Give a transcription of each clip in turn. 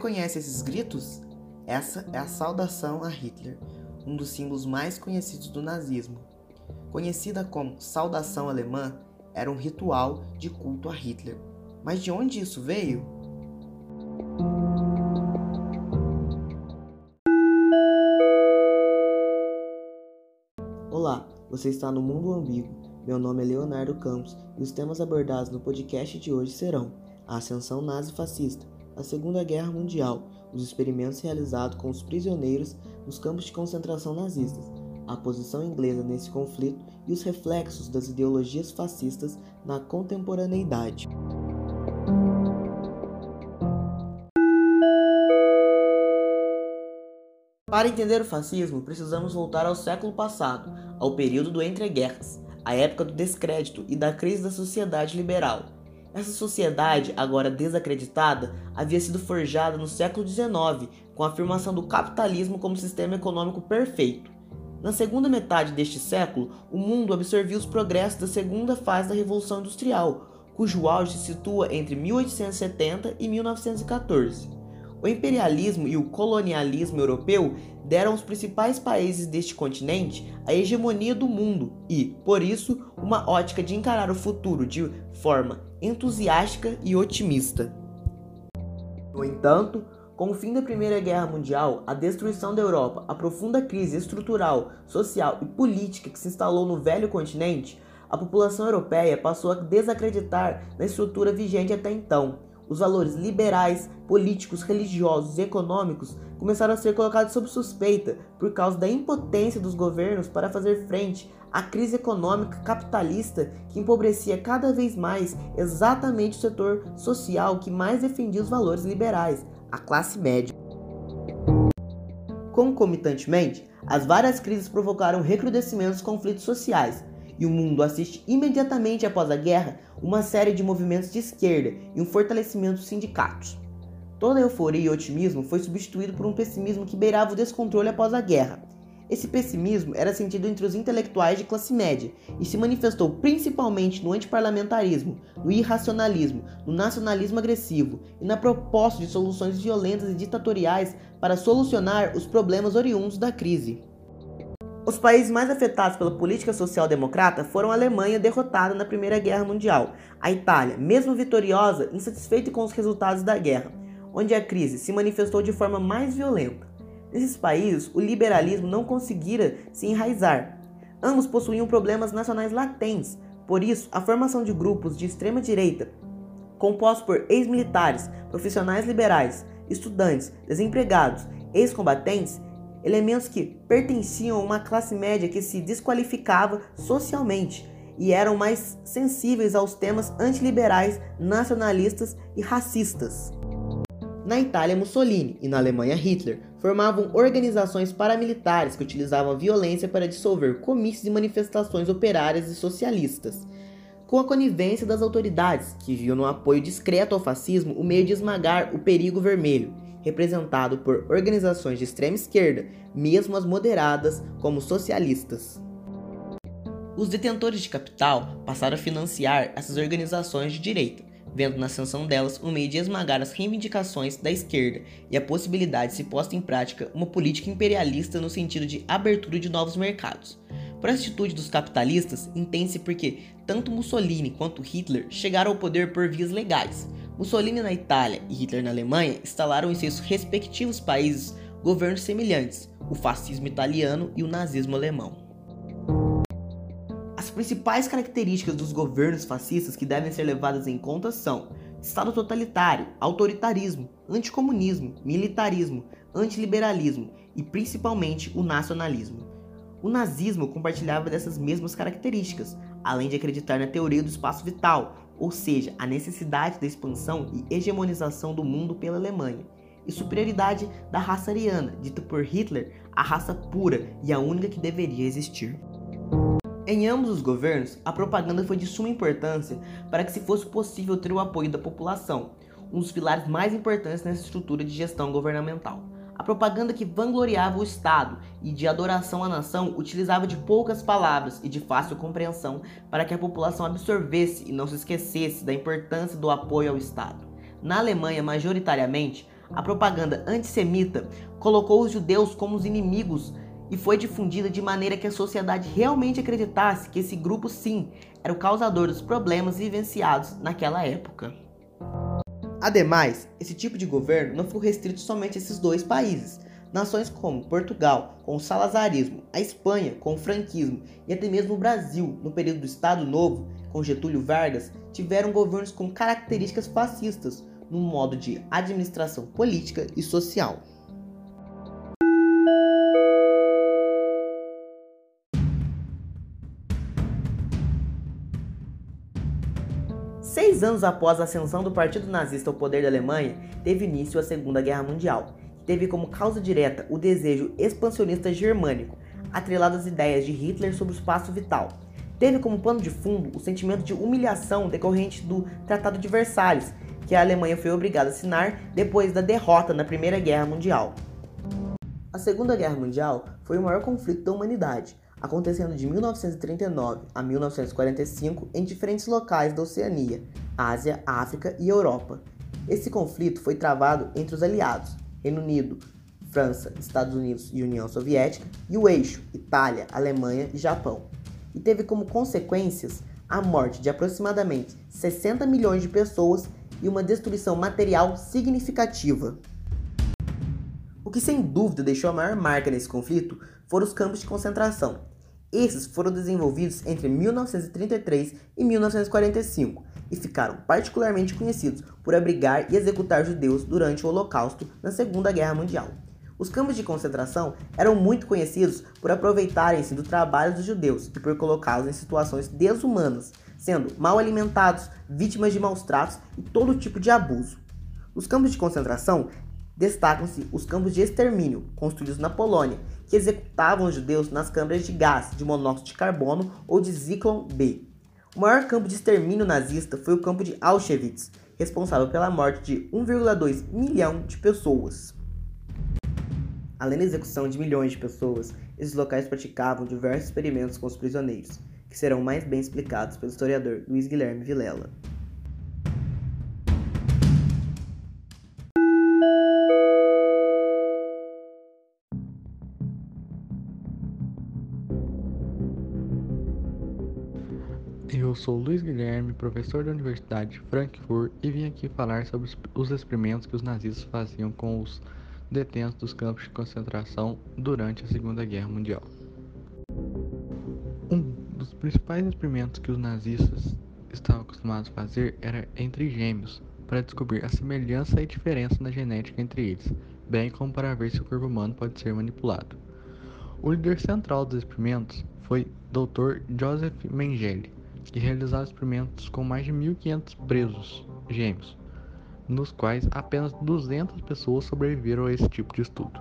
Reconhece esses gritos? Essa é a saudação a Hitler, um dos símbolos mais conhecidos do nazismo. Conhecida como saudação alemã, era um ritual de culto a Hitler. Mas de onde isso veio? Olá, você está no Mundo Ambíguo. Meu nome é Leonardo Campos e os temas abordados no podcast de hoje serão a ascensão nazi-fascista, a Segunda Guerra Mundial, os experimentos realizados com os prisioneiros nos campos de concentração nazistas, a posição inglesa nesse conflito e os reflexos das ideologias fascistas na contemporaneidade. Para entender o fascismo, precisamos voltar ao século passado, ao período do entreguerras, a época do descrédito e da crise da sociedade liberal. Essa sociedade, agora desacreditada, havia sido forjada no século XIX, com a afirmação do capitalismo como sistema econômico perfeito. Na segunda metade deste século, o mundo absorveu os progressos da segunda fase da Revolução Industrial, cujo auge se situa entre 1870 e 1914. O imperialismo e o colonialismo europeu deram aos principais países deste continente a hegemonia do mundo e, por isso, uma ótica de encarar o futuro de forma entusiástica e otimista. No entanto, com o fim da Primeira Guerra Mundial, a destruição da Europa, a profunda crise estrutural, social e política que se instalou no velho continente, a população europeia passou a desacreditar na estrutura vigente até então. Os valores liberais, políticos, religiosos e econômicos começaram a ser colocados sob suspeita por causa da impotência dos governos para fazer frente à crise econômica capitalista que empobrecia cada vez mais exatamente o setor social que mais defendia os valores liberais, a classe média. Concomitantemente, as várias crises provocaram recrudescimento dos conflitos sociais, e o mundo assiste imediatamente após a guerra uma série de movimentos de esquerda e um fortalecimento dos sindicatos. Toda a euforia e otimismo foi substituído por um pessimismo que beirava o descontrole após a guerra, esse pessimismo era sentido entre os intelectuais de classe média e se manifestou principalmente no antiparlamentarismo, no irracionalismo, no nacionalismo agressivo e na proposta de soluções violentas e ditatoriais para solucionar os problemas oriundos da crise. Os países mais afetados pela política social-democrata foram a Alemanha, derrotada na Primeira Guerra Mundial, a Itália, mesmo vitoriosa, insatisfeita com os resultados da guerra, onde a crise se manifestou de forma mais violenta. Nesses países, o liberalismo não conseguira se enraizar. Ambos possuíam problemas nacionais latentes, por isso, a formação de grupos de extrema direita, compostos por ex-militares, profissionais liberais, estudantes, desempregados, ex-combatentes, elementos que pertenciam a uma classe média que se desqualificava socialmente e eram mais sensíveis aos temas antiliberais, nacionalistas e racistas. Na Itália, Mussolini e na Alemanha, Hitler formavam organizações paramilitares que utilizavam a violência para dissolver comícios e manifestações operárias e socialistas. Com a conivência das autoridades, que viam no apoio discreto ao fascismo o meio de esmagar o perigo vermelho, representado por organizações de extrema esquerda, mesmo as moderadas, como socialistas. Os detentores de capital passaram a financiar essas organizações de direita, vendo na ascensão delas um meio de esmagar as reivindicações da esquerda e a possibilidade de se posta em prática uma política imperialista no sentido de abertura de novos mercados. Por essa atitude dos capitalistas, entende-se porque tanto Mussolini quanto Hitler chegaram ao poder por vias legais. Mussolini na Itália e Hitler na Alemanha instalaram em seus respectivos países governos semelhantes, o fascismo italiano e o nazismo alemão. As principais características dos governos fascistas que devem ser levadas em conta são Estado totalitário, autoritarismo, anticomunismo, militarismo, antiliberalismo e principalmente o nacionalismo. O nazismo compartilhava dessas mesmas características, além de acreditar na teoria do espaço vital, ou seja, a necessidade da expansão e hegemonização do mundo pela Alemanha, e superioridade da raça ariana, dita por Hitler a raça pura e a única que deveria existir. Em ambos os governos, a propaganda foi de suma importância para que se fosse possível ter o apoio da população, um dos pilares mais importantes nessa estrutura de gestão governamental. A propaganda que vangloriava o Estado e de adoração à nação utilizava de poucas palavras e de fácil compreensão para que a população absorvesse e não se esquecesse da importância do apoio ao Estado. Na Alemanha, majoritariamente, a propaganda antissemita colocou os judeus como os inimigos e foi difundida de maneira que a sociedade realmente acreditasse que esse grupo, sim, era o causador dos problemas vivenciados naquela época. Ademais, esse tipo de governo não ficou restrito somente a esses dois países. Nações como Portugal, com o salazarismo, a Espanha, com o franquismo e até mesmo o Brasil, no período do Estado Novo, com Getúlio Vargas, tiveram governos com características fascistas no modo de administração política e social. Seis anos após a ascensão do Partido Nazista ao poder da Alemanha, teve início a Segunda Guerra Mundial. Teve como causa direta o desejo expansionista germânico, atrelado às ideias de Hitler sobre o espaço vital. Teve como pano de fundo o sentimento de humilhação decorrente do Tratado de Versalhes, que a Alemanha foi obrigada a assinar depois da derrota na Primeira Guerra Mundial. A Segunda Guerra Mundial foi o maior conflito da humanidade, acontecendo de 1939 a 1945 em diferentes locais da Oceania, Ásia, África e Europa. Esse conflito foi travado entre os aliados, Reino Unido, França, Estados Unidos e União Soviética, e o eixo, Itália, Alemanha e Japão. E teve como consequências a morte de aproximadamente 60 milhões de pessoas e uma destruição material significativa. O que sem dúvida deixou a maior marca nesse conflito foram os campos de concentração. Esses foram desenvolvidos entre 1933 e 1945 e ficaram particularmente conhecidos por abrigar e executar judeus durante o Holocausto na Segunda Guerra Mundial. Os campos de concentração eram muito conhecidos por aproveitarem-se do trabalho dos judeus e por colocá-los em situações desumanas, sendo mal alimentados, vítimas de maus tratos e todo tipo de abuso. Os campos de concentração destacam-se os campos de extermínio, construídos na Polônia, que executavam os judeus nas câmaras de gás de monóxido de carbono ou de Zyklon B. O maior campo de extermínio nazista foi o campo de Auschwitz, responsável pela morte de 1,2 milhão de pessoas. Além da execução de milhões de pessoas, esses locais praticavam diversos experimentos com os prisioneiros, que serão mais bem explicados pelo historiador Luiz Guilherme Vilela. Sou Luiz Guilherme, professor da Universidade de Frankfurt e vim aqui falar sobre os experimentos que os nazistas faziam com os detentos dos campos de concentração durante a Segunda Guerra Mundial. Um dos principais experimentos que os nazistas estavam acostumados a fazer era entre gêmeos, para descobrir a semelhança e diferença na genética entre eles, bem como para ver se o corpo humano pode ser manipulado. O líder central dos experimentos foi Dr. Joseph Mengele, que realizava experimentos com mais de 1.500 presos gêmeos, nos quais apenas 200 pessoas sobreviveram a esse tipo de estudo.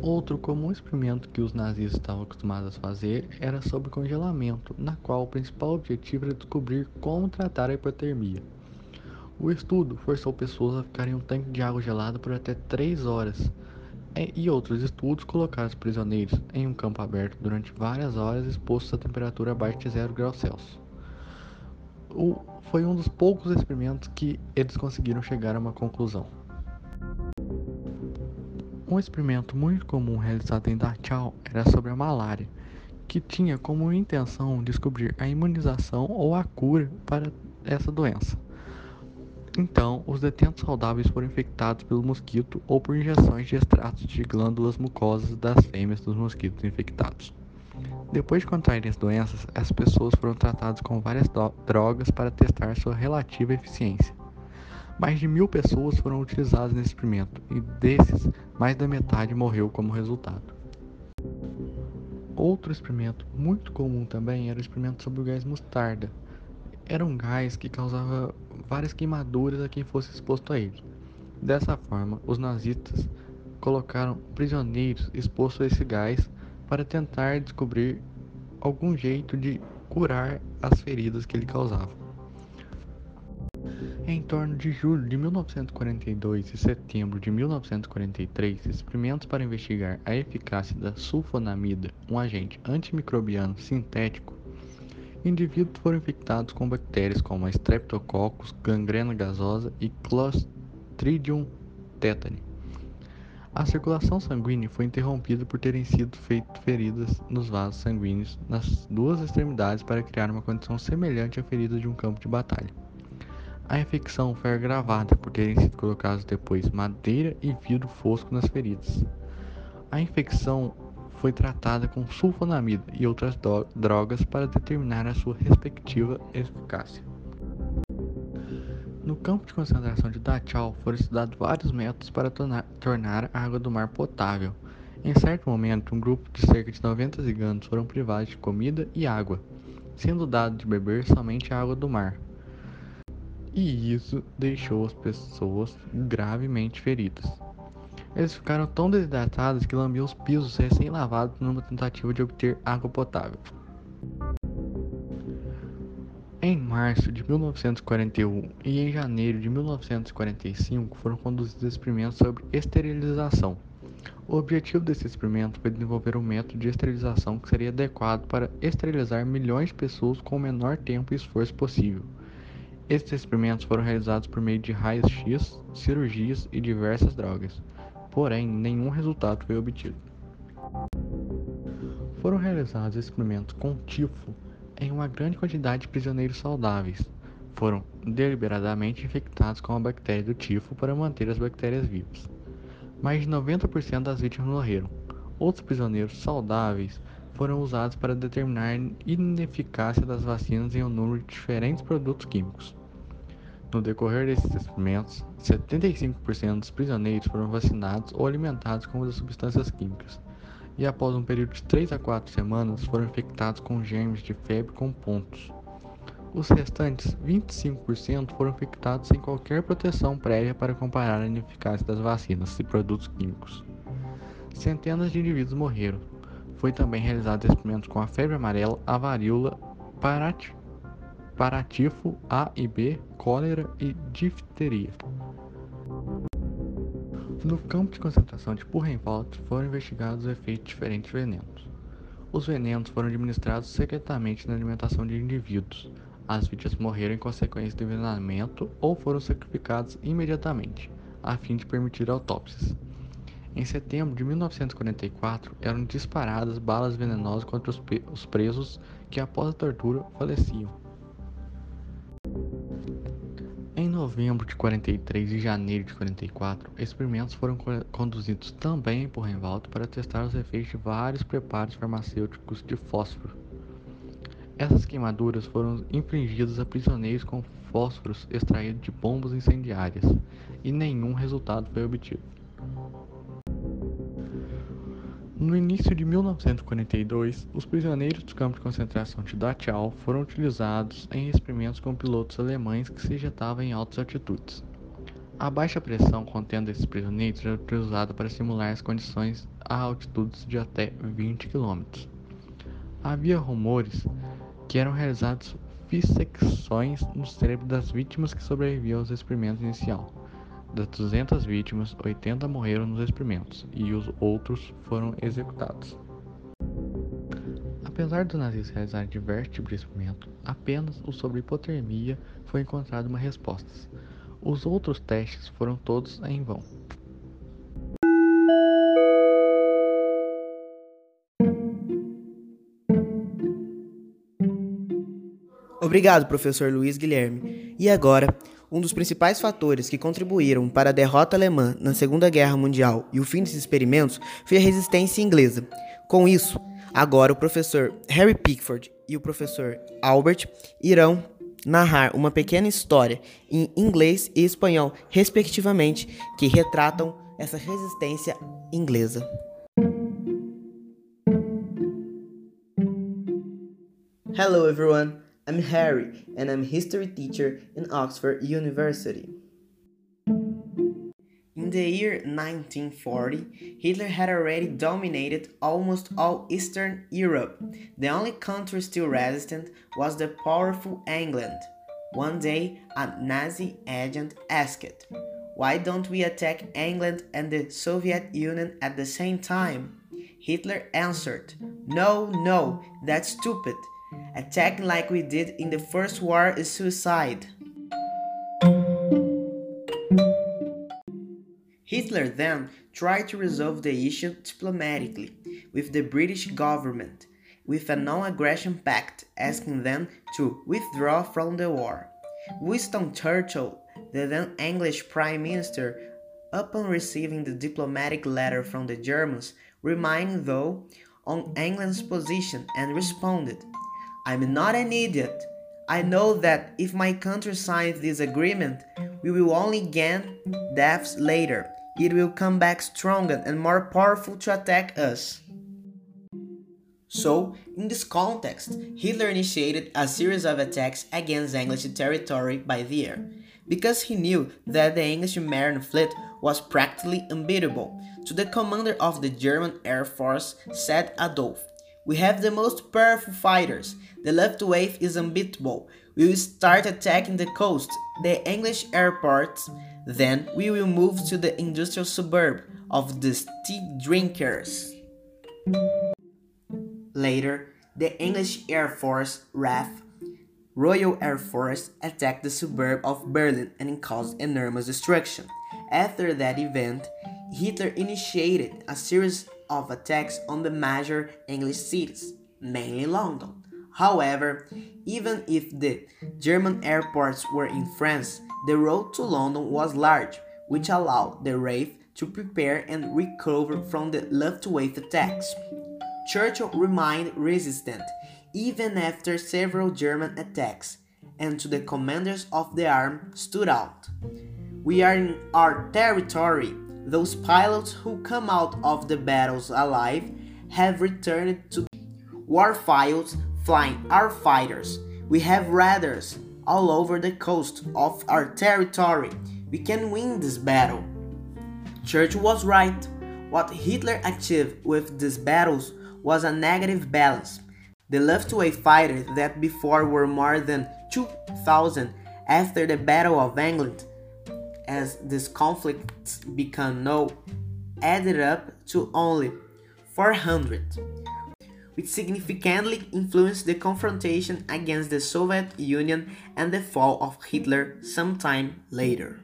Outro comum experimento que os nazistas estavam acostumados a fazer era sobre congelamento, na qual o principal objetivo era descobrir como tratar a hipotermia. O estudo forçou pessoas a ficarem em um tanque de água gelada por até 3 horas, e outros estudos colocaram os prisioneiros em um campo aberto durante várias horas expostos a temperatura abaixo de 0 graus Celsius. O, foi um dos poucos experimentos que eles conseguiram chegar a uma conclusão. Um experimento muito comum realizado em Dachau era sobre a malária, que tinha como intenção descobrir a imunização ou a cura para essa doença. Então, os detentos saudáveis foram infectados pelo mosquito ou por injeções de extratos de glândulas mucosas das fêmeas dos mosquitos infectados. Depois de contraírem as doenças, as pessoas foram tratadas com várias drogas para testar sua relativa eficiência. Mais de mil pessoas foram utilizadas nesse experimento, e desses, mais da metade morreu como resultado. Outro experimento muito comum também era o experimento sobre o gás mostarda, era um gás que causava várias queimaduras a quem fosse exposto a ele. Dessa forma, os nazistas colocaram prisioneiros expostos a esse gás para tentar descobrir algum jeito de curar as feridas que ele causava. Em torno de julho de 1942 e setembro de 1943, experimentos para investigar a eficácia da sulfonamida, um agente antimicrobiano sintético, Indivíduos foram infectados com bactérias como a Streptococcus, gangrena gasosa e Clostridium tetani. A circulação sanguínea foi interrompida por terem sido feitas feridas nos vasos sanguíneos nas duas extremidades para criar uma condição semelhante à ferida de um campo de batalha. A infecção foi agravada por terem sido colocados depois madeira e vidro fosco nas feridas. A infecção foi tratada com sulfonamida e outras drogas para determinar a sua respectiva eficácia. No campo de concentração de Dachau foram estudados vários métodos para tornar a água do mar potável. Em certo momento, um grupo de cerca de 90 ciganos foram privados de comida e água, sendo dado de beber somente a água do mar. E isso deixou as pessoas gravemente feridas. Eles ficaram tão desidratados que lambiam os pisos recém-lavados numa tentativa de obter água potável. Em março de 1941 e em janeiro de 1945 foram conduzidos experimentos sobre esterilização. O objetivo desse experimento foi desenvolver um método de esterilização que seria adequado para esterilizar milhões de pessoas com o menor tempo e esforço possível. Esses experimentos foram realizados por meio de raios-x, cirurgias e diversas drogas, porém nenhum resultado foi obtido. Foram realizados experimentos com tifo em uma grande quantidade de prisioneiros saudáveis. Foram deliberadamente infectados com a bactéria do tifo para manter as bactérias vivas. Mais de 90% das vítimas morreram. Outros prisioneiros saudáveis foram usados para determinar a ineficácia das vacinas em um número de diferentes produtos químicos. No decorrer desses experimentos, 75% dos prisioneiros foram vacinados ou alimentados com as substâncias químicas, e após um período de 3 a 4 semanas foram infectados com germes de febre com pontos. Os restantes 25% foram infectados sem qualquer proteção prévia para comparar a ineficácia das vacinas e produtos químicos. Centenas de indivíduos morreram. Foi também realizado experimentos com a febre amarela, a varíola, parat paratifo A e B, cólera e difteria. No campo de concentração de Buchenwald foram investigados os efeitos de diferentes venenos. Os venenos foram administrados secretamente na alimentação de indivíduos. As vítimas morreram em consequência do envenenamento ou foram sacrificadas imediatamente, a fim de permitir autópsias. Em setembro de 1944, eram disparadas balas venenosas contra os presos que, após a tortura, faleciam. Novembro de 43 e janeiro de 44, experimentos foram conduzidos também em Porrenvaldo para testar os efeitos de vários preparos farmacêuticos de fósforo. Essas queimaduras foram infligidas a prisioneiros com fósforos extraídos de bombas incendiárias, e nenhum resultado foi obtido. No início de 1942, os prisioneiros dos campos de concentração de Dachau foram utilizados em experimentos com pilotos alemães que se ejetavam em altas altitudes. A baixa pressão contendo esses prisioneiros era utilizada para simular as condições a altitudes de até 20 km. Havia rumores que eram realizadas fissecções no cérebro das vítimas que sobreviviam aos experimentos iniciais das 200 vítimas, 80 morreram nos experimentos e os outros foram executados. Apesar dos nazistas realizarem diversos tipos de experimento, apenas o sobre hipotermia foi encontrado uma resposta. Os outros testes foram todos em vão. Obrigado, professor Luiz Guilherme. E agora, um dos principais fatores que contribuíram para a derrota alemã na Segunda Guerra Mundial e o fim desses experimentos foi a resistência inglesa. Com isso, agora o professor Harry Pickford e o professor Albert irão narrar uma pequena história em inglês e espanhol, respectivamente, que retratam essa resistência inglesa. Hello everyone. I'm Harry, and I'm history teacher in Oxford University. In the year 1940, Hitler had already dominated almost all Eastern Europe. The only country still resistant was the powerful England. One day, a Nazi agent asked, Why don't we attack England and the Soviet Union at the same time? Hitler answered, No, no, that's stupid. Attacking like we did in the first war is suicide. Hitler then tried to resolve the issue diplomatically with the British government with a non-aggression pact asking them to withdraw from the war. Winston Churchill, the then English Prime Minister, upon receiving the diplomatic letter from the Germans, remained though on England's position and responded, I'm not an idiot. I know that if my country signs this agreement, we will only gain deaths later. It will come back stronger and more powerful to attack us. So, in this context, Hitler initiated a series of attacks against English territory by the air, because he knew that the English Marine fleet was practically unbeatable. To the commander of the German Air Force said Adolf, We have the most powerful fighters. The left wave is unbeatable. We will start attacking the coast, the English airports. Then we will move to the industrial suburb of the tea drinkers. Later, the English Air Force RAF Royal Air Force attacked the suburb of Berlin and caused enormous destruction. After that event, Hitler initiated a series of attacks on the major English cities, mainly London. However, even if the German airports were in France, the road to London was large, which allowed the RAF to prepare and recover from the Luftwaffe attacks. Churchill remained resistant even after several German attacks, and to the commanders of the arm stood out. We are in our territory. Those pilots who come out of the battles alive have returned to war fields flying our fighters. We have radars all over the coast of our territory. We can win this battle. Churchill was right. What Hitler achieved with these battles was a negative balance. The Luftwaffe fighters that before were more than 2,000 after the Battle of England, as these conflicts became known, added up to only 400, which significantly influenced the confrontation against the Soviet Union and the fall of Hitler sometime later.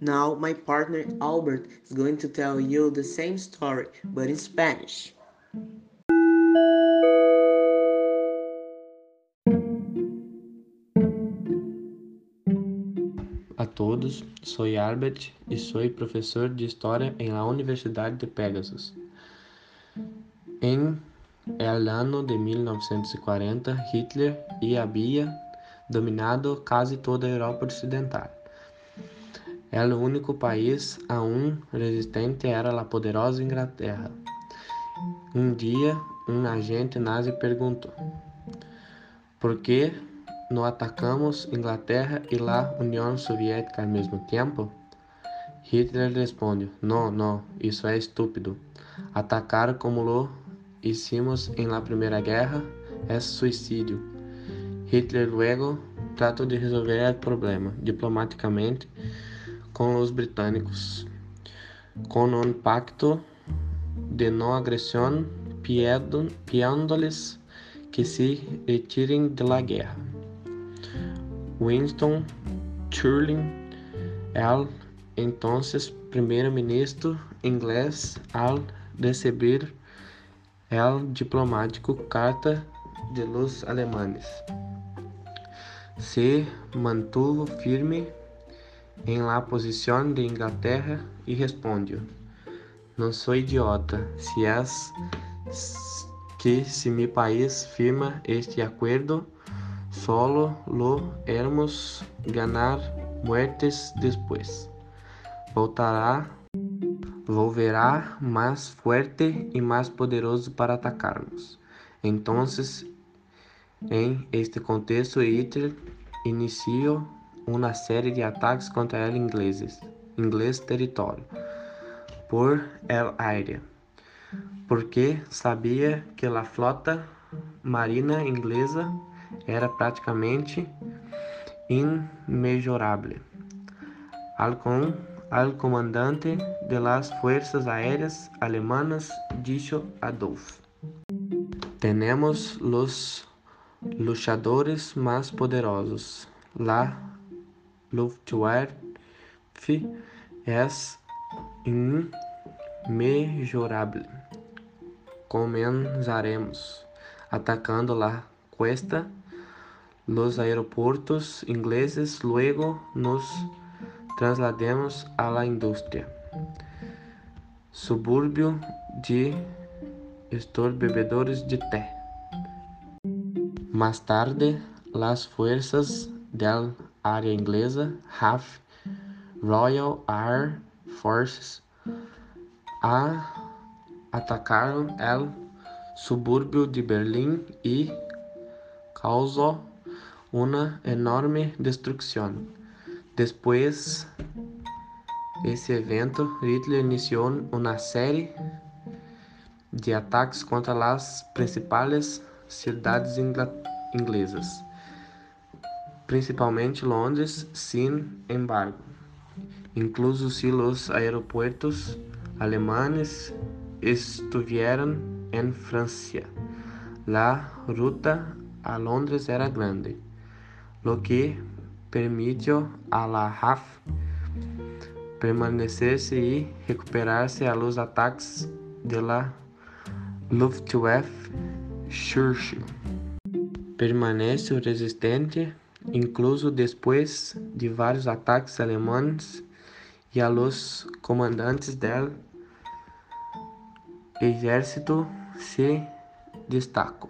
Now my partner Albert is going to tell you the same story, but in Spanish. Todos, soy Albert y soy profesor de historia en la Universidad de Pegasus. En el año de 1940, Hitler ya había dominado casi toda Europa Occidental. El único país aún resistente era a poderosa Inglaterra. Um dia, um agente nazi perguntou: Por que não atacamos Inglaterra e a União Soviética ao mesmo tempo? Hitler respondeu: Não, não, isso é estúpido. Atacar como lo hicimos em la Primeira Guerra é suicídio. Hitler luego tratou de resolver o problema diplomaticamente com os britânicos, com um pacto de não agressão, pidiendo-lhes que se retirem da guerra. Winston Churchill, entonces primeiro-ministro inglês, al receber el diplomático carta de los alemanes, se mantuvo firme em la posição de Inglaterra e responde: Não sou idiota, se és que se mi país firma este acordo, solo lo hermos ganar muertes depois. Voltará, volverá mais forte e mais poderoso para atacarmos. Então, em este contexto, Hitler iniciou uma série de ataques contra el ingleses, inglês território, por el aire, porque sabia que a flota marina inglesa era praticamente inmejorável. Al, com, al comandante de las fuerzas aéreas alemanas dicho Adolf. Tenemos los luchadores más poderosos, la Luftwaffe é imejorável. Comenzaremos atacando la cuesta los aeropuertos ingleses, luego nos traslademos a la industria. Suburbio de estos bebedores de té. Más tarde, las fuerzas del área inglesa, RAF, Royal Air Forces, a atacaram el suburbio de Berlim y causó una enorme destrucción. Después esse evento, Hitler iniciou uma série de ataques contra as principais cidades inglesas, principalmente Londres, sin embargo, incluso se os aeroportos alemães estuvieran em França. La ruta a Londres era grande, lo que permitió a la RAF permanecer-se e recuperar-se a los ataques de la Luftwaffe Churchill. Permanece resistente, incluso depois de vários ataques alemães e a los comandantes del exército se destacam.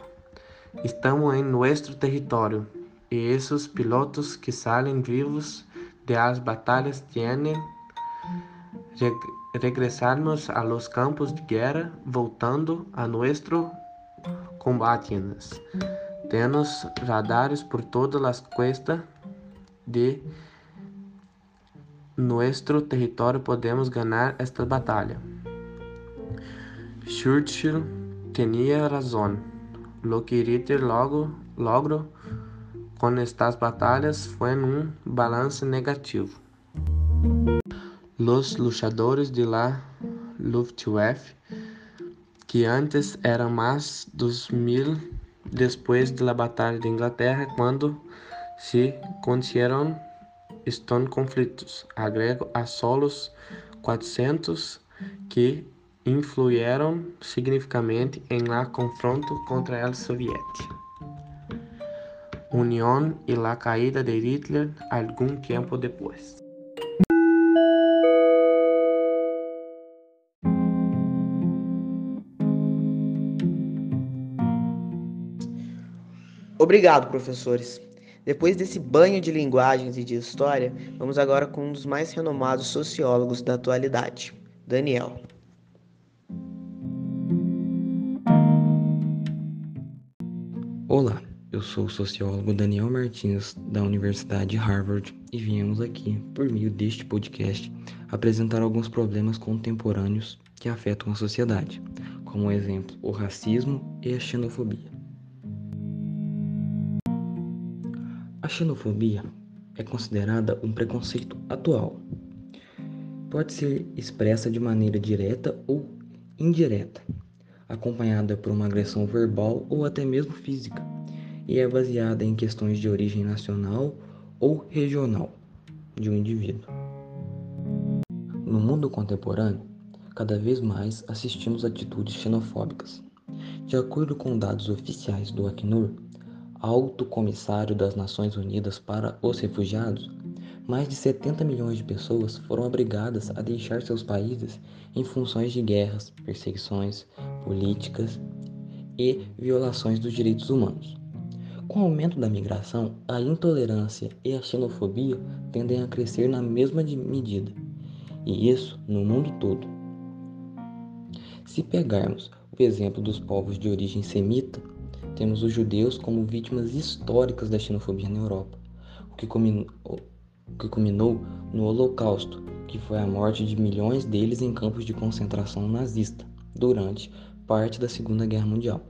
Estamos em nosso território e esses pilotos que saem vivos de as batalhas tienen reg a los campos de guerra voltando a nuestro combatientes. Temos radares por todas as cuestas de nuestro território podemos ganhar esta batalha. Churchill tinha razão. Lo que Ritter logo logrou com estas batalhas foi um balance negativo. Los luchadores de la Luftwaffe, que antes eram mais dos mil depois da Batalha de Inglaterra, quando se conheceram estão conflitos. Agrego a solos 400 que influíram significativamente em la confronto contra a Soviética. União e la caída de Hitler algum tempo depois. Obrigado, professores. Depois desse banho de linguagens e de história, vamos agora com um dos mais renomados sociólogos da atualidade, Daniel. Sou o sociólogo Daniel Martins, da Universidade de Harvard, e viemos aqui, por meio deste podcast, apresentar alguns problemas contemporâneos que afetam a sociedade, como exemplo, o racismo e a xenofobia. A xenofobia é considerada um preconceito atual. Pode ser expressa de maneira direta ou indireta, acompanhada por uma agressão verbal ou até mesmo física, e é baseada em questões de origem nacional ou regional de um indivíduo. No mundo contemporâneo, cada vez mais assistimos atitudes xenofóbicas. De acordo com dados oficiais do Acnur, Alto Comissário das Nações Unidas para os Refugiados, mais de 70 milhões de pessoas foram obrigadas a deixar seus países em funções de guerras, perseguições políticas e violações dos direitos humanos. Com o aumento da migração, a intolerância e a xenofobia tendem a crescer na mesma medida, e isso no mundo todo. Se pegarmos o exemplo dos povos de origem semita, temos os judeus como vítimas históricas da xenofobia na Europa, o que, culminou, que culminou no Holocausto, que foi a morte de milhões deles em campos de concentração nazista durante parte da Segunda Guerra Mundial.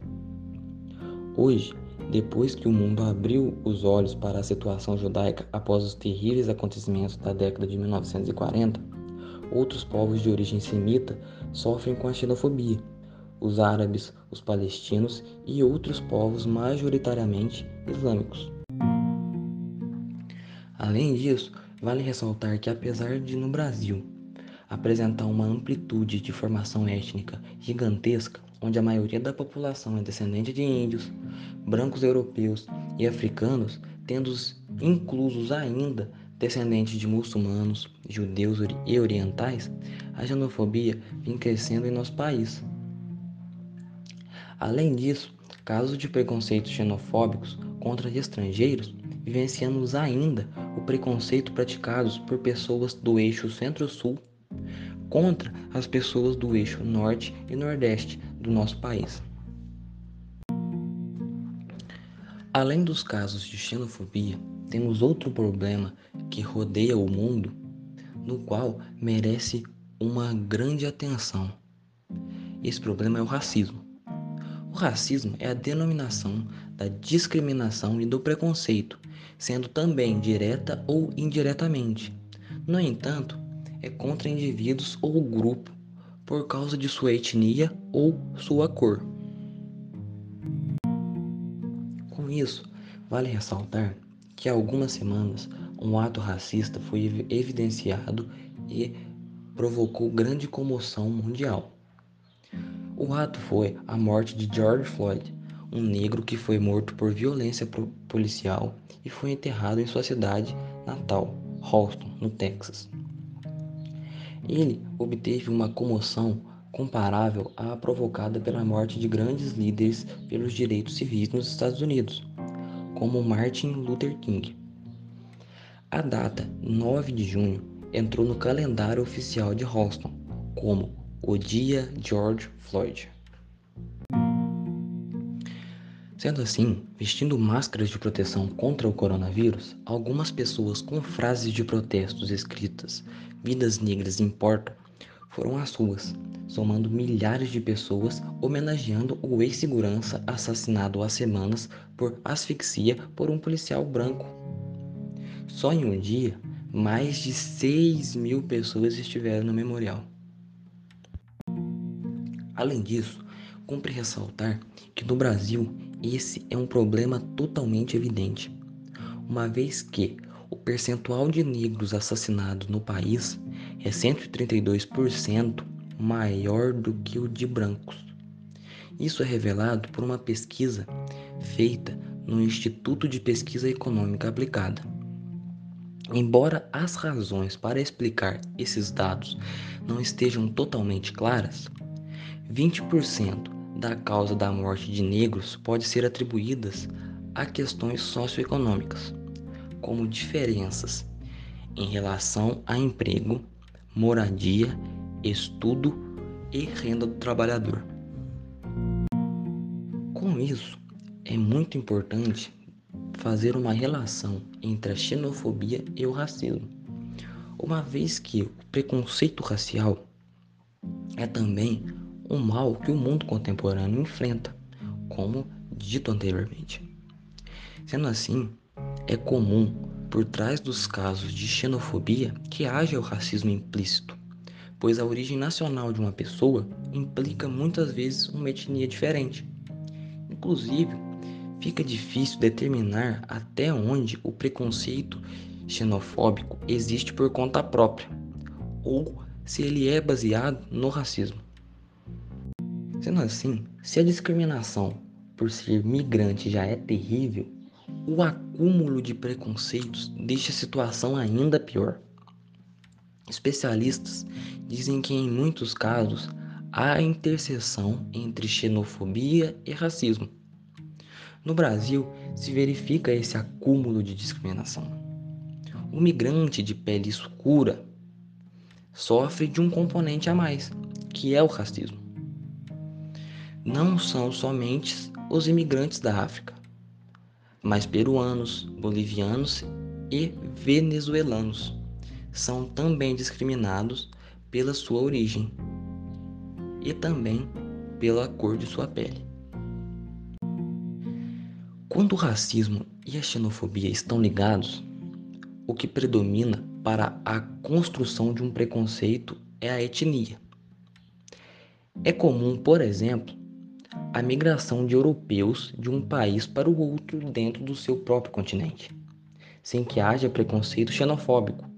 Hoje, depois que o mundo abriu os olhos para a situação judaica após os terríveis acontecimentos da década de 1940, outros povos de origem semita sofrem com a xenofobia os árabes, os palestinos e outros povos majoritariamente islâmicos. Além disso, Vale ressaltar que, apesar de no Brasil apresentar uma amplitude de formação étnica gigantesca, onde a maioria da população é descendente de índios, brancos europeus e africanos, tendo inclusos ainda descendentes de muçulmanos, judeus e orientais, a xenofobia vem crescendo em nosso país. Além disso, casos de preconceitos xenofóbicos contra estrangeiros vivenciamos ainda o preconceito praticados por pessoas do eixo Centro-Sul contra as pessoas do eixo Norte e Nordeste do nosso país. Além dos casos de xenofobia, temos outro problema que rodeia o mundo, no qual merece uma grande atenção. Esse problema é o racismo. O racismo é a denominação da discriminação e do preconceito, sendo também direta ou indiretamente. No entanto, é contra indivíduos ou grupo por causa de sua etnia ou sua cor. Com isso, vale ressaltar que há algumas semanas um ato racista foi evidenciado e provocou grande comoção mundial. O ato foi a morte de George Floyd, um negro que foi morto por violência policial e foi enterrado em sua cidade natal, Houston, no Texas. Ele obteve uma comoção comparável à provocada pela morte de grandes líderes pelos direitos civis nos Estados Unidos, como Martin Luther King. A data 9 de junho entrou no calendário oficial de Houston como o Dia George Floyd. Sendo assim, vestindo máscaras de proteção contra o coronavírus, algumas pessoas com frases de protestos escritas Vidas Negras Importam foram às ruas, somando milhares de pessoas homenageando o ex-segurança assassinado há semanas por asfixia por um policial branco. Só em um dia, mais de 6 mil pessoas estiveram no memorial. Além disso, cumpre ressaltar que no Brasil esse é um problema totalmente evidente, uma vez que o percentual de negros assassinados no país é 132% maior do que o de brancos. Isso é revelado por uma pesquisa feita no Instituto de Pesquisa Econômica Aplicada. Embora as razões para explicar esses dados não estejam totalmente claras, 20% da causa da morte de negros pode ser atribuídas a questões socioeconômicas, como diferenças em relação a emprego, moradia, estudo e renda do trabalhador. Com isso, é muito importante fazer uma relação entre a xenofobia e o racismo, uma vez que o preconceito racial é também o mal que o mundo contemporâneo enfrenta, como dito anteriormente. Sendo assim, é comum, por trás dos casos de xenofobia, que haja o racismo implícito, pois a origem nacional de uma pessoa implica muitas vezes uma etnia diferente. Inclusive, fica difícil determinar até onde o preconceito xenofóbico existe por conta própria, ou se ele é baseado no racismo. Sendo assim, se a discriminação por ser migrante já é terrível, o acúmulo de preconceitos deixa a situação ainda pior. Especialistas dizem que em muitos casos há interseção entre xenofobia e racismo. No Brasil, se verifica esse acúmulo de discriminação. O migrante de pele escura sofre de um componente a mais, que é o racismo não são somente os imigrantes da África, mas peruanos, bolivianos e venezuelanos são também discriminados pela sua origem e também pela cor de sua pele. Quando o racismo e a xenofobia estão ligados, o que predomina para a construção de um preconceito é a etnia. É comum, por exemplo, a migração de europeus de um país para o outro dentro do seu próprio continente, sem que haja preconceito xenofóbico,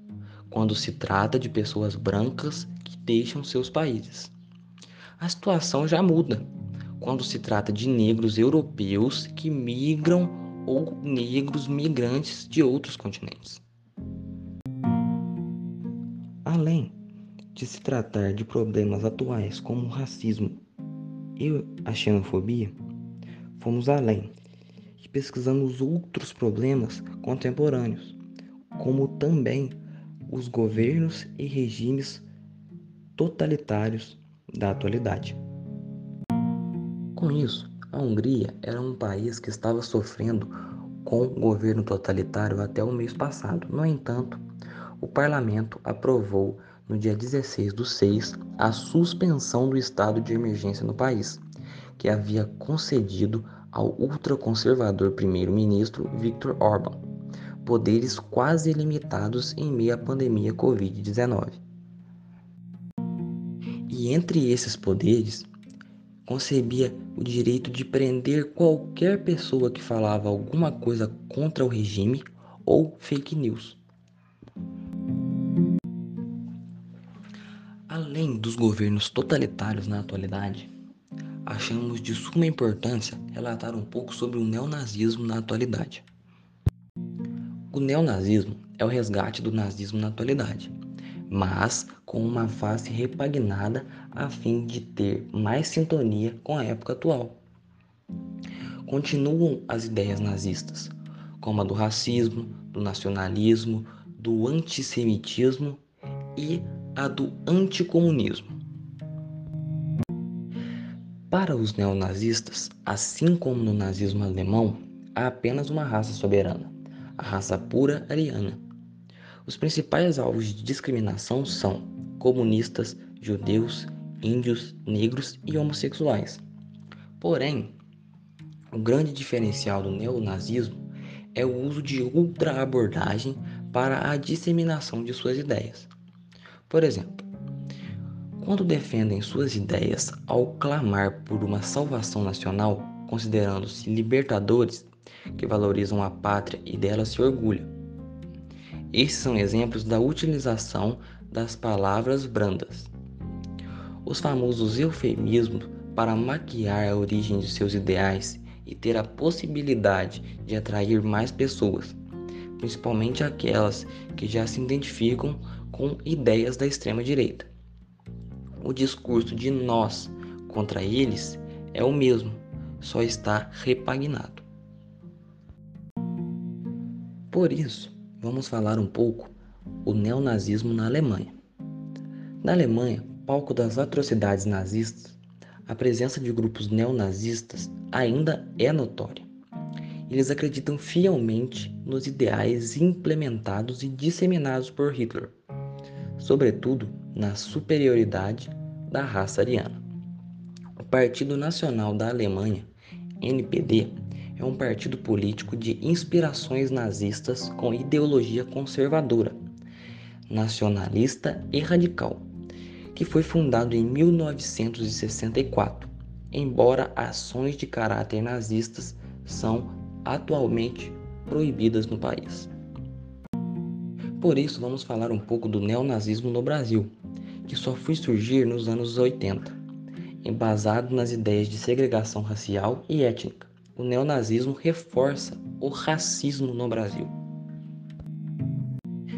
quando se trata de pessoas brancas que deixam seus países. A situação já muda quando se trata de negros europeus que migram ou negros migrantes de outros continentes. Além de se tratar de problemas atuais como o racismo e a xenofobia, fomos além e pesquisamos outros problemas contemporâneos, como também os governos e regimes totalitários da atualidade. Com isso, a Hungria era um país que estava sofrendo com o governo totalitário até o mês passado. No entanto, o parlamento aprovou no dia 16 do 6 a suspensão do estado de emergência no país, que havia concedido ao ultraconservador primeiro-ministro Viktor Orbán poderes quase ilimitados em meio à pandemia Covid-19. E entre esses poderes, concebia o direito de prender qualquer pessoa que falava alguma coisa contra o regime ou fake news. Além dos governos totalitários na atualidade, achamos de suma importância relatar um pouco sobre o neonazismo na atualidade. O neonazismo é o resgate do nazismo na atualidade, mas com uma face repaginada a fim de ter mais sintonia com a época atual. Continuam as ideias nazistas, como a do racismo, do nacionalismo, do antissemitismo e a do anticomunismo. Para os neonazistas, assim como no nazismo alemão, há apenas uma raça soberana, a raça pura ariana. Os principais alvos de discriminação são comunistas, judeus, índios, negros e homossexuais. Porém, o grande diferencial do neonazismo é o uso de ultra-abordagem para a disseminação de suas ideias. Por exemplo, quando defendem suas ideias ao clamar por uma salvação nacional, considerando-se libertadores que valorizam a pátria e dela se orgulham. Esses são exemplos da utilização das palavras brandas. Os famosos eufemismos para maquiar a origem de seus ideais e ter a possibilidade de atrair mais pessoas, principalmente aquelas que já se identificam com ideias da extrema-direita. O discurso de nós contra eles é o mesmo, só está repaginado. Por isso, vamos falar um pouco o neonazismo na Alemanha. Na Alemanha, palco das atrocidades nazistas, a presença de grupos neonazistas ainda é notória. Eles acreditam fielmente nos ideais implementados e disseminados por Hitler sobretudo na superioridade da raça ariana. O Partido Nacional da Alemanha, NPD, é um partido político de inspirações nazistas com ideologia conservadora, nacionalista e radical, que foi fundado em 1964, embora ações de caráter nazistas são atualmente proibidas no país. Por isso, vamos falar um pouco do neonazismo no Brasil, que só foi surgir nos anos 80, embasado nas ideias de segregação racial e étnica. O neonazismo reforça o racismo no Brasil.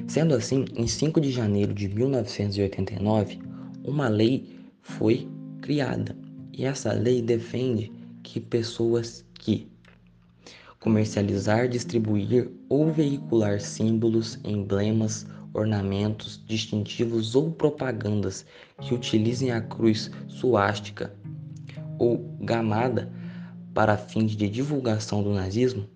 Sendo assim, em 5 de janeiro de 1989, uma lei foi criada, e essa lei defende que pessoas que comercializar, distribuir ou veicular símbolos, emblemas, ornamentos, distintivos ou propagandas que utilizem a cruz suástica ou gamada para fins de divulgação do nazismo,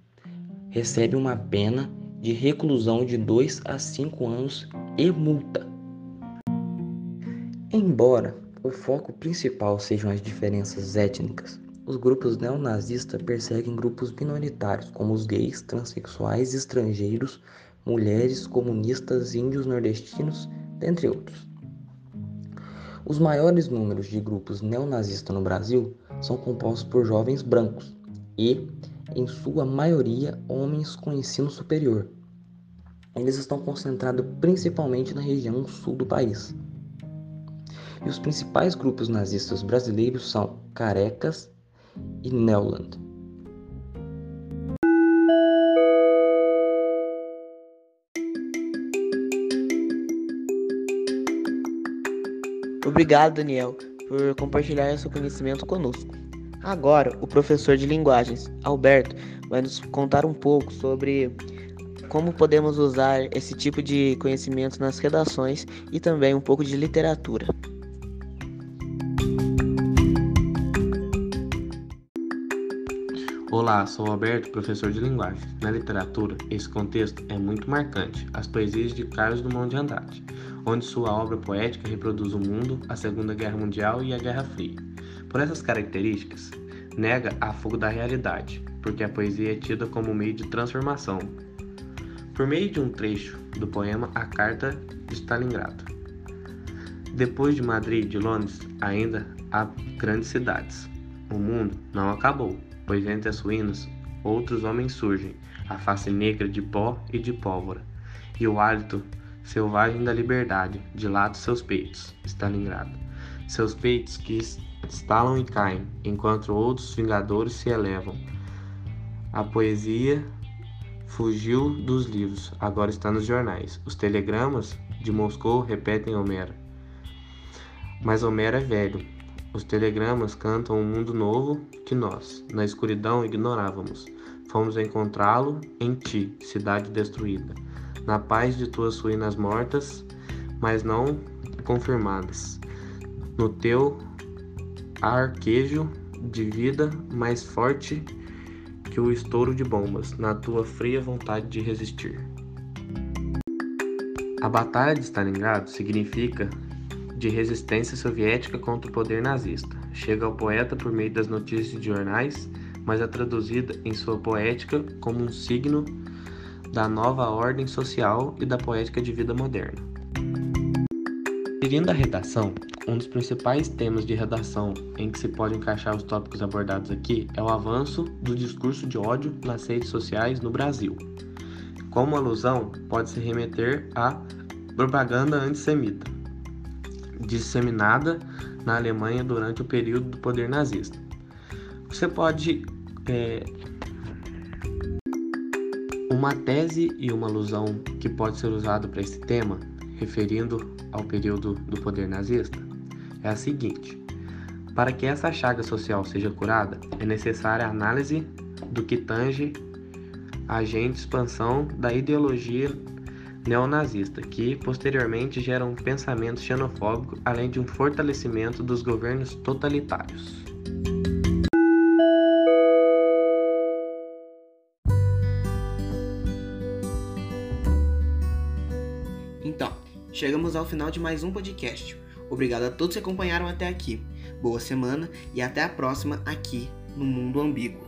recebe uma pena de reclusão de 2 a 5 anos e multa. Embora o foco principal sejam as diferenças étnicas, os grupos neonazistas perseguem grupos minoritários, como os gays, transexuais, estrangeiros, mulheres, comunistas, índios nordestinos, dentre outros. Os maiores números de grupos neonazistas no Brasil são compostos por jovens brancos e, em sua maioria, homens com ensino superior. eles estão concentrados principalmente na região sul do país. E os principais grupos nazistas brasileiros são Carecas e Neuland. Obrigado, Daniel, por compartilhar seu conhecimento conosco. Agora, o professor de linguagens, Alberto, vai nos contar um pouco sobre como podemos usar esse tipo de conhecimento nas redações e também um pouco de literatura. Olá, sou Alberto, professor de linguagem. Na literatura, esse contexto é muito marcante. As poesias de Carlos Drummond de Andrade, onde sua obra poética reproduz o mundo, a Segunda Guerra Mundial e a Guerra Fria. Por essas características, nega a fogo da realidade, porque a poesia é tida como meio de transformação. Por meio de um trecho do poema A Carta de Stalingrado. Depois de Madrid e de Londres, ainda há grandes cidades. O mundo não acabou pois entre as ruínas outros homens surgem, a face negra de pó e de pólvora, e o hálito selvagem da liberdade dilata seus peitos, Stalingrado. Seus peitos que estalam e caem, enquanto outros vingadores se elevam. A poesia fugiu dos livros, agora está nos jornais. Os telegramas de Moscou repetem Homero. Mas Homero é velho, os telegramas cantam um mundo novo que nós, na escuridão, ignorávamos. Fomos encontrá-lo em ti, cidade destruída, na paz de tuas ruínas mortas, mas não confirmadas, no teu arquejo de vida mais forte que o estouro de bombas, na tua fria vontade de resistir. A Batalha de Stalingrado significa de resistência soviética contra o poder nazista. Chega ao poeta por meio das notícias de jornais, mas é traduzida em sua poética como um signo da nova ordem social e da poética de vida moderna. Seguindo a redação, um dos principais temas de redação em que se pode encaixar os tópicos abordados aqui é o avanço do discurso de ódio nas redes sociais no Brasil. Como alusão, pode-se remeter à propaganda antissemita, disseminada na Alemanha durante o período do poder nazista. Você pode. É, uma tese e uma alusão que pode ser usada para esse tema, referindo ao período do poder nazista, é a seguinte: para que essa chaga social seja curada, é necessária a análise do que tange a agente expansão da ideologia neonazista, que posteriormente gera um pensamento xenofóbico, além de um fortalecimento dos governos totalitários. Então, chegamos ao final de mais um podcast. Obrigado a todos que acompanharam até aqui. Boa semana e até a próxima aqui no Mundo Ambíguo.